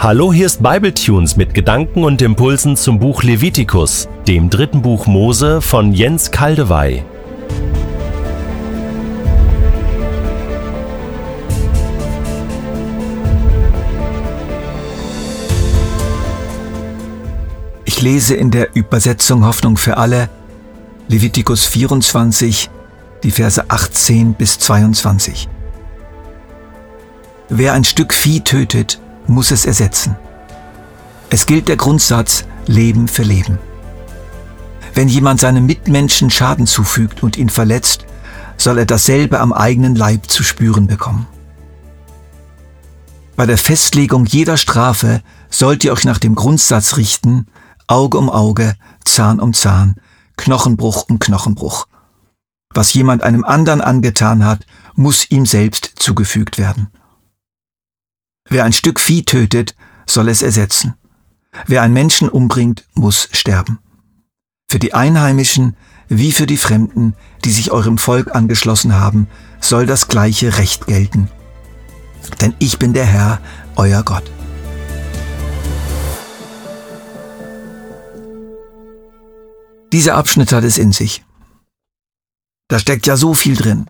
Hallo, hier ist Bibletunes mit Gedanken und Impulsen zum Buch Levitikus, dem dritten Buch Mose von Jens Kaldewey. Ich lese in der Übersetzung Hoffnung für alle Levitikus 24, die Verse 18 bis 22. Wer ein Stück Vieh tötet, muss es ersetzen. Es gilt der Grundsatz Leben für Leben. Wenn jemand seinem Mitmenschen Schaden zufügt und ihn verletzt, soll er dasselbe am eigenen Leib zu spüren bekommen. Bei der Festlegung jeder Strafe sollt ihr euch nach dem Grundsatz richten, Auge um Auge, Zahn um Zahn, Knochenbruch um Knochenbruch. Was jemand einem anderen angetan hat, muss ihm selbst zugefügt werden. Wer ein Stück Vieh tötet, soll es ersetzen. Wer einen Menschen umbringt, muss sterben. Für die Einheimischen wie für die Fremden, die sich eurem Volk angeschlossen haben, soll das gleiche Recht gelten. Denn ich bin der Herr, euer Gott. Dieser Abschnitt hat es in sich. Da steckt ja so viel drin.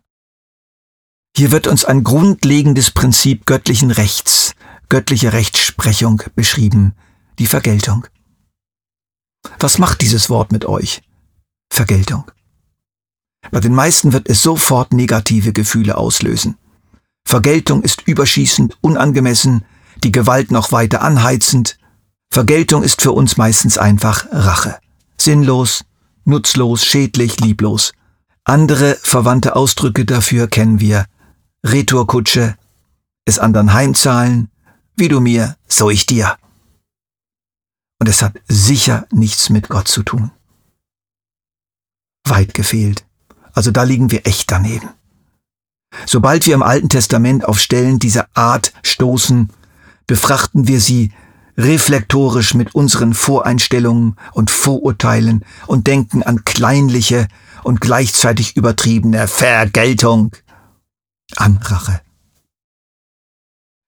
Hier wird uns ein grundlegendes Prinzip göttlichen Rechts, göttliche Rechtsprechung beschrieben, die Vergeltung. Was macht dieses Wort mit euch? Vergeltung. Bei den meisten wird es sofort negative Gefühle auslösen. Vergeltung ist überschießend, unangemessen, die Gewalt noch weiter anheizend. Vergeltung ist für uns meistens einfach Rache. Sinnlos, nutzlos, schädlich, lieblos. Andere verwandte Ausdrücke dafür kennen wir. Retourkutsche, es anderen heimzahlen, wie du mir, so ich dir. Und es hat sicher nichts mit Gott zu tun. Weit gefehlt. Also da liegen wir echt daneben. Sobald wir im Alten Testament auf Stellen dieser Art stoßen, befrachten wir sie reflektorisch mit unseren Voreinstellungen und Vorurteilen und denken an kleinliche und gleichzeitig übertriebene Vergeltung, an Rache.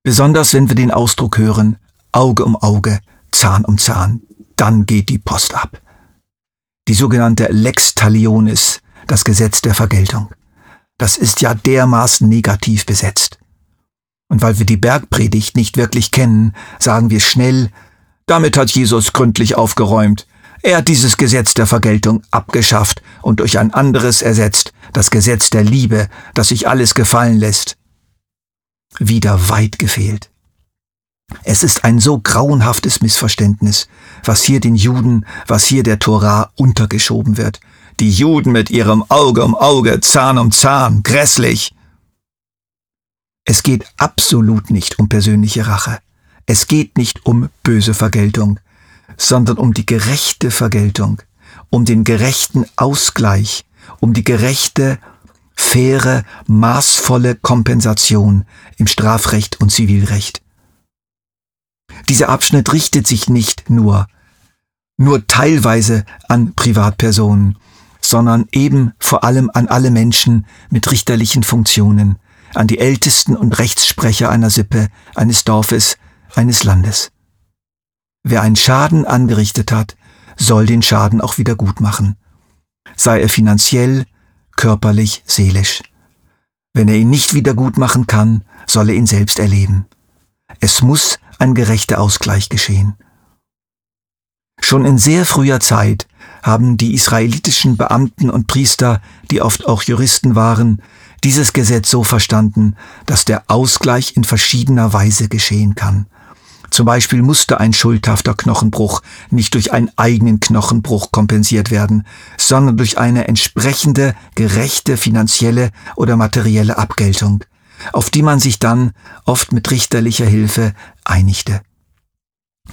Besonders wenn wir den Ausdruck hören, Auge um Auge, Zahn um Zahn, dann geht die Post ab. Die sogenannte Lex Talionis, das Gesetz der Vergeltung. Das ist ja dermaßen negativ besetzt. Und weil wir die Bergpredigt nicht wirklich kennen, sagen wir schnell, damit hat Jesus gründlich aufgeräumt. Er hat dieses Gesetz der Vergeltung abgeschafft und durch ein anderes ersetzt, das Gesetz der Liebe, das sich alles gefallen lässt wieder weit gefehlt. Es ist ein so grauenhaftes Missverständnis, was hier den Juden, was hier der Torah untergeschoben wird. Die Juden mit ihrem Auge um Auge, Zahn um Zahn, grässlich. Es geht absolut nicht um persönliche Rache. Es geht nicht um böse Vergeltung, sondern um die gerechte Vergeltung, um den gerechten Ausgleich, um die gerechte faire, maßvolle Kompensation im Strafrecht und Zivilrecht. Dieser Abschnitt richtet sich nicht nur, nur teilweise an Privatpersonen, sondern eben vor allem an alle Menschen mit richterlichen Funktionen, an die Ältesten und Rechtssprecher einer Sippe, eines Dorfes, eines Landes. Wer einen Schaden angerichtet hat, soll den Schaden auch wieder gut machen. Sei er finanziell, körperlich, seelisch. Wenn er ihn nicht wieder gut machen kann, soll er ihn selbst erleben. Es muss ein gerechter Ausgleich geschehen. Schon in sehr früher Zeit haben die israelitischen Beamten und Priester, die oft auch Juristen waren, dieses Gesetz so verstanden, dass der Ausgleich in verschiedener Weise geschehen kann. Zum Beispiel musste ein schuldhafter Knochenbruch nicht durch einen eigenen Knochenbruch kompensiert werden, sondern durch eine entsprechende, gerechte finanzielle oder materielle Abgeltung, auf die man sich dann oft mit richterlicher Hilfe einigte.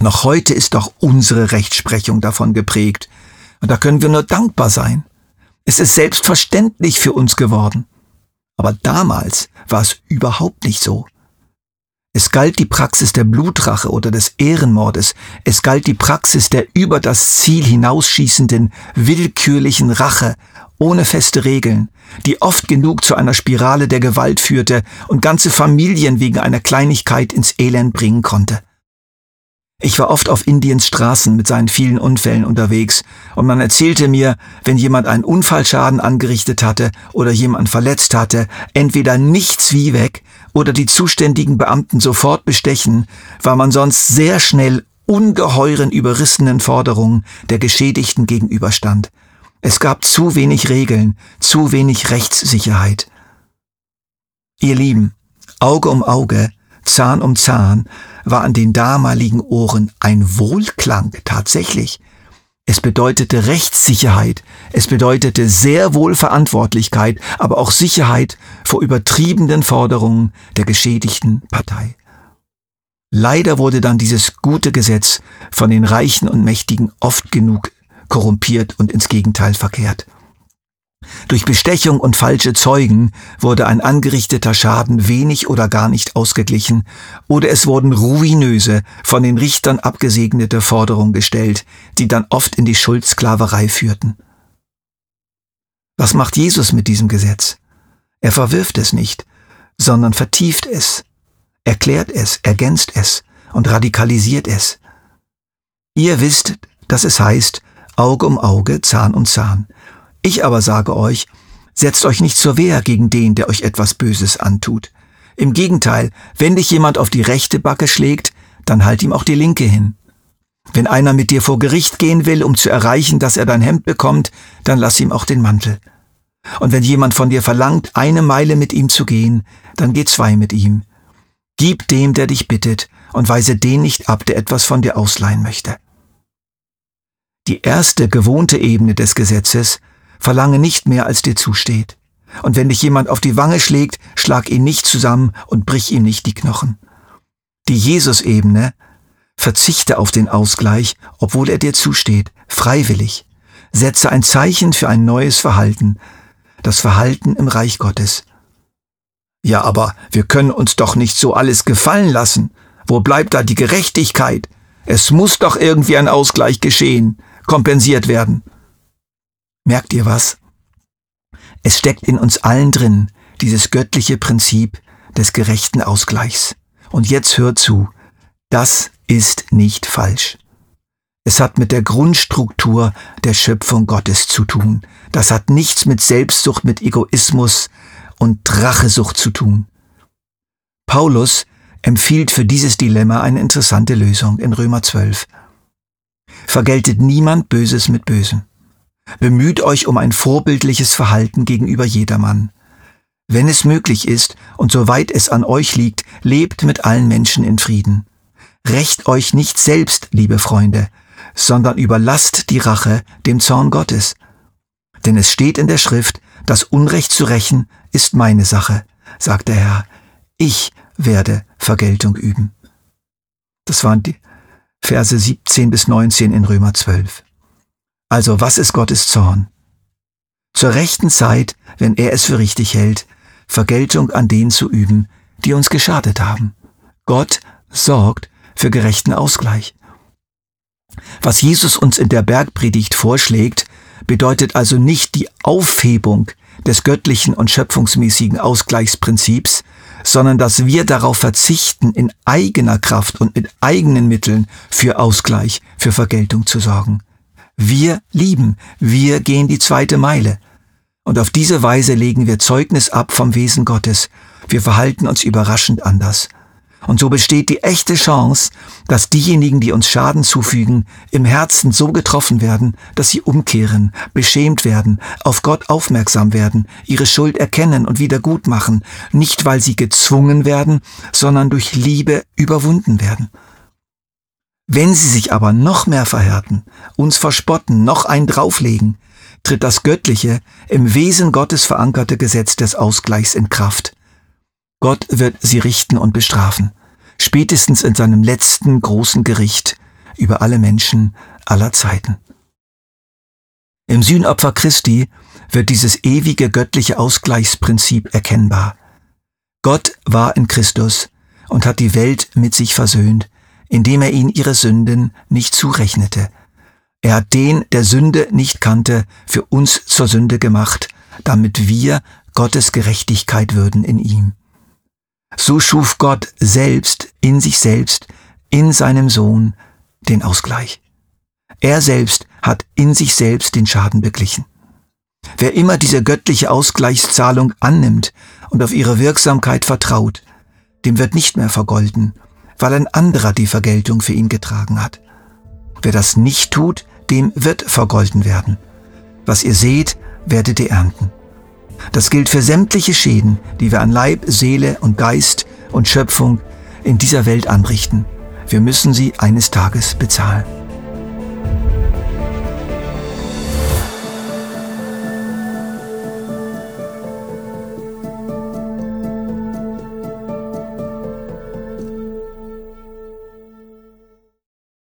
Noch heute ist doch unsere Rechtsprechung davon geprägt, und da können wir nur dankbar sein. Es ist selbstverständlich für uns geworden. Aber damals war es überhaupt nicht so. Es galt die Praxis der Blutrache oder des Ehrenmordes. Es galt die Praxis der über das Ziel hinausschießenden, willkürlichen Rache, ohne feste Regeln, die oft genug zu einer Spirale der Gewalt führte und ganze Familien wegen einer Kleinigkeit ins Elend bringen konnte. Ich war oft auf Indiens Straßen mit seinen vielen Unfällen unterwegs und man erzählte mir, wenn jemand einen Unfallschaden angerichtet hatte oder jemand verletzt hatte, entweder nichts wie weg oder die zuständigen Beamten sofort bestechen, weil man sonst sehr schnell ungeheuren überrissenen Forderungen der Geschädigten gegenüberstand. Es gab zu wenig Regeln, zu wenig Rechtssicherheit. Ihr Lieben, Auge um Auge, Zahn um Zahn, war an den damaligen Ohren ein Wohlklang tatsächlich. Es bedeutete Rechtssicherheit, es bedeutete sehr wohl Verantwortlichkeit, aber auch Sicherheit vor übertriebenen Forderungen der geschädigten Partei. Leider wurde dann dieses gute Gesetz von den Reichen und Mächtigen oft genug korrumpiert und ins Gegenteil verkehrt. Durch Bestechung und falsche Zeugen wurde ein angerichteter Schaden wenig oder gar nicht ausgeglichen, oder es wurden ruinöse, von den Richtern abgesegnete Forderungen gestellt, die dann oft in die Schuldsklaverei führten. Was macht Jesus mit diesem Gesetz? Er verwirft es nicht, sondern vertieft es, erklärt es, ergänzt es und radikalisiert es. Ihr wisst, dass es heißt, Auge um Auge, Zahn um Zahn. Ich aber sage euch, setzt euch nicht zur Wehr gegen den, der euch etwas Böses antut. Im Gegenteil, wenn dich jemand auf die rechte Backe schlägt, dann halt ihm auch die linke hin. Wenn einer mit dir vor Gericht gehen will, um zu erreichen, dass er dein Hemd bekommt, dann lass ihm auch den Mantel. Und wenn jemand von dir verlangt, eine Meile mit ihm zu gehen, dann geh zwei mit ihm. Gib dem, der dich bittet, und weise den nicht ab, der etwas von dir ausleihen möchte. Die erste gewohnte Ebene des Gesetzes verlange nicht mehr, als dir zusteht. Und wenn dich jemand auf die Wange schlägt, schlag ihn nicht zusammen und brich ihm nicht die Knochen. Die Jesus-Ebene verzichte auf den Ausgleich, obwohl er dir zusteht, freiwillig. Setze ein Zeichen für ein neues Verhalten, das Verhalten im Reich Gottes. Ja, aber wir können uns doch nicht so alles gefallen lassen. Wo bleibt da die Gerechtigkeit? Es muss doch irgendwie ein Ausgleich geschehen, kompensiert werden. Merkt ihr was? Es steckt in uns allen drin, dieses göttliche Prinzip des gerechten Ausgleichs. Und jetzt hört zu, das ist nicht falsch. Es hat mit der Grundstruktur der Schöpfung Gottes zu tun. Das hat nichts mit Selbstsucht, mit Egoismus und Rachesucht zu tun. Paulus empfiehlt für dieses Dilemma eine interessante Lösung in Römer 12. Vergeltet niemand Böses mit Bösem. Bemüht euch um ein vorbildliches Verhalten gegenüber jedermann. Wenn es möglich ist und soweit es an euch liegt, lebt mit allen Menschen in Frieden. Recht euch nicht selbst, liebe Freunde, sondern überlasst die Rache dem Zorn Gottes. Denn es steht in der Schrift, das Unrecht zu rächen ist meine Sache, sagt der Herr. Ich werde Vergeltung üben. Das waren die Verse 17 bis 19 in Römer 12. Also was ist Gottes Zorn? Zur rechten Zeit, wenn er es für richtig hält, Vergeltung an denen zu üben, die uns geschadet haben. Gott sorgt für gerechten Ausgleich. Was Jesus uns in der Bergpredigt vorschlägt, bedeutet also nicht die Aufhebung des göttlichen und schöpfungsmäßigen Ausgleichsprinzips, sondern dass wir darauf verzichten, in eigener Kraft und mit eigenen Mitteln für Ausgleich, für Vergeltung zu sorgen. Wir lieben, wir gehen die zweite Meile. Und auf diese Weise legen wir Zeugnis ab vom Wesen Gottes. Wir verhalten uns überraschend anders. Und so besteht die echte Chance, dass diejenigen, die uns Schaden zufügen, im Herzen so getroffen werden, dass sie umkehren, beschämt werden, auf Gott aufmerksam werden, ihre Schuld erkennen und wieder gut machen, nicht weil sie gezwungen werden, sondern durch Liebe überwunden werden. Wenn sie sich aber noch mehr verhärten, uns verspotten, noch ein drauflegen, tritt das göttliche, im Wesen Gottes verankerte Gesetz des Ausgleichs in Kraft. Gott wird sie richten und bestrafen, spätestens in seinem letzten großen Gericht über alle Menschen aller Zeiten. Im Sühnopfer Christi wird dieses ewige göttliche Ausgleichsprinzip erkennbar. Gott war in Christus und hat die Welt mit sich versöhnt, indem er ihnen ihre Sünden nicht zurechnete. Er hat den, der Sünde nicht kannte, für uns zur Sünde gemacht, damit wir Gottes Gerechtigkeit würden in ihm. So schuf Gott selbst in sich selbst, in seinem Sohn, den Ausgleich. Er selbst hat in sich selbst den Schaden beglichen. Wer immer diese göttliche Ausgleichszahlung annimmt und auf ihre Wirksamkeit vertraut, dem wird nicht mehr vergolden, weil ein anderer die Vergeltung für ihn getragen hat. Wer das nicht tut, dem wird vergolden werden. Was ihr seht, werdet ihr ernten. Das gilt für sämtliche Schäden, die wir an Leib, Seele und Geist und Schöpfung in dieser Welt anrichten. Wir müssen sie eines Tages bezahlen.